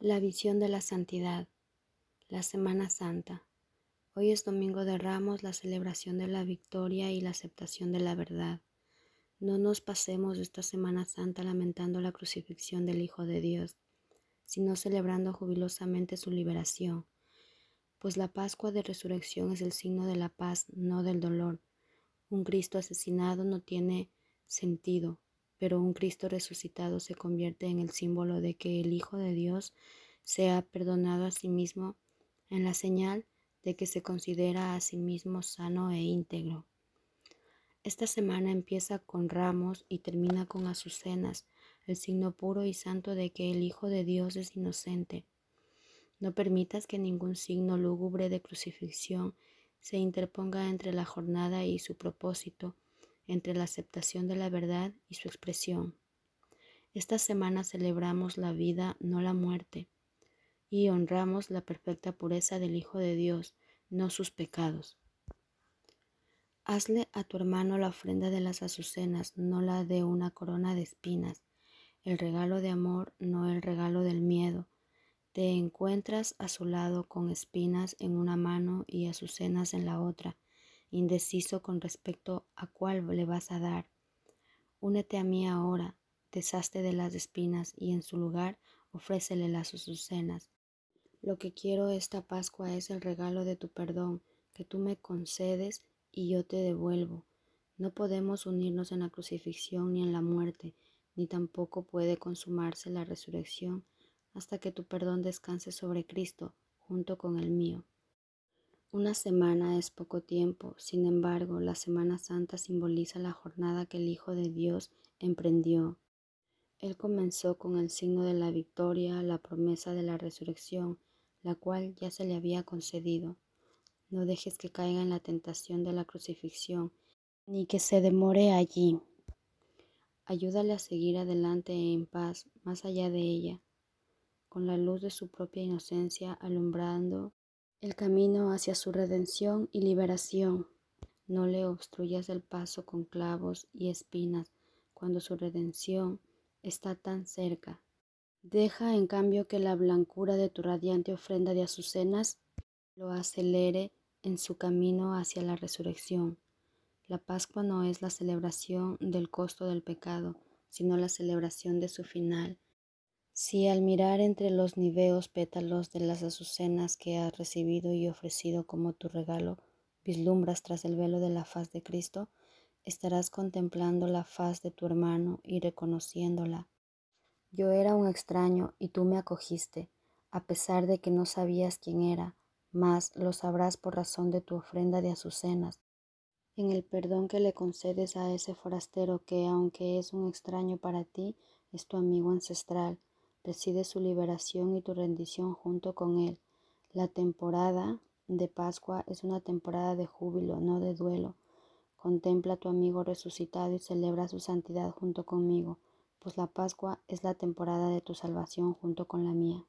La visión de la santidad. La Semana Santa. Hoy es Domingo de Ramos, la celebración de la victoria y la aceptación de la verdad. No nos pasemos esta Semana Santa lamentando la crucifixión del Hijo de Dios, sino celebrando jubilosamente su liberación, pues la Pascua de Resurrección es el signo de la paz, no del dolor. Un Cristo asesinado no tiene sentido, pero un Cristo resucitado se convierte en el símbolo de que el Hijo de Dios se ha perdonado a sí mismo en la señal de que se considera a sí mismo sano e íntegro. Esta semana empieza con ramos y termina con azucenas, el signo puro y santo de que el Hijo de Dios es inocente. No permitas que ningún signo lúgubre de crucifixión se interponga entre la jornada y su propósito, entre la aceptación de la verdad y su expresión. Esta semana celebramos la vida, no la muerte, y honramos la perfecta pureza del Hijo de Dios, no sus pecados. Hazle a tu hermano la ofrenda de las azucenas, no la de una corona de espinas, el regalo de amor, no el regalo del miedo. Te encuentras a su lado con espinas en una mano y azucenas en la otra indeciso con respecto a cuál le vas a dar. Únete a mí ahora, deshazte de las espinas y en su lugar ofrécele las azucenas. Lo que quiero esta Pascua es el regalo de tu perdón, que tú me concedes y yo te devuelvo. No podemos unirnos en la crucifixión ni en la muerte, ni tampoco puede consumarse la resurrección hasta que tu perdón descanse sobre Cristo junto con el mío. Una semana es poco tiempo, sin embargo, la Semana Santa simboliza la jornada que el Hijo de Dios emprendió. Él comenzó con el signo de la victoria, la promesa de la resurrección, la cual ya se le había concedido. No dejes que caiga en la tentación de la crucifixión, ni que se demore allí. Ayúdale a seguir adelante en paz, más allá de ella, con la luz de su propia inocencia alumbrando el camino hacia su redención y liberación. No le obstruyas el paso con clavos y espinas cuando su redención está tan cerca. Deja en cambio que la blancura de tu radiante ofrenda de azucenas lo acelere en su camino hacia la resurrección. La Pascua no es la celebración del costo del pecado, sino la celebración de su final si al mirar entre los niveos pétalos de las azucenas que has recibido y ofrecido como tu regalo, vislumbras tras el velo de la faz de Cristo, estarás contemplando la faz de tu hermano y reconociéndola. Yo era un extraño y tú me acogiste, a pesar de que no sabías quién era, mas lo sabrás por razón de tu ofrenda de azucenas, en el perdón que le concedes a ese forastero que, aunque es un extraño para ti, es tu amigo ancestral Decide su liberación y tu rendición junto con Él. La temporada de Pascua es una temporada de júbilo, no de duelo. Contempla a tu amigo resucitado y celebra su santidad junto conmigo, pues la Pascua es la temporada de tu salvación junto con la mía.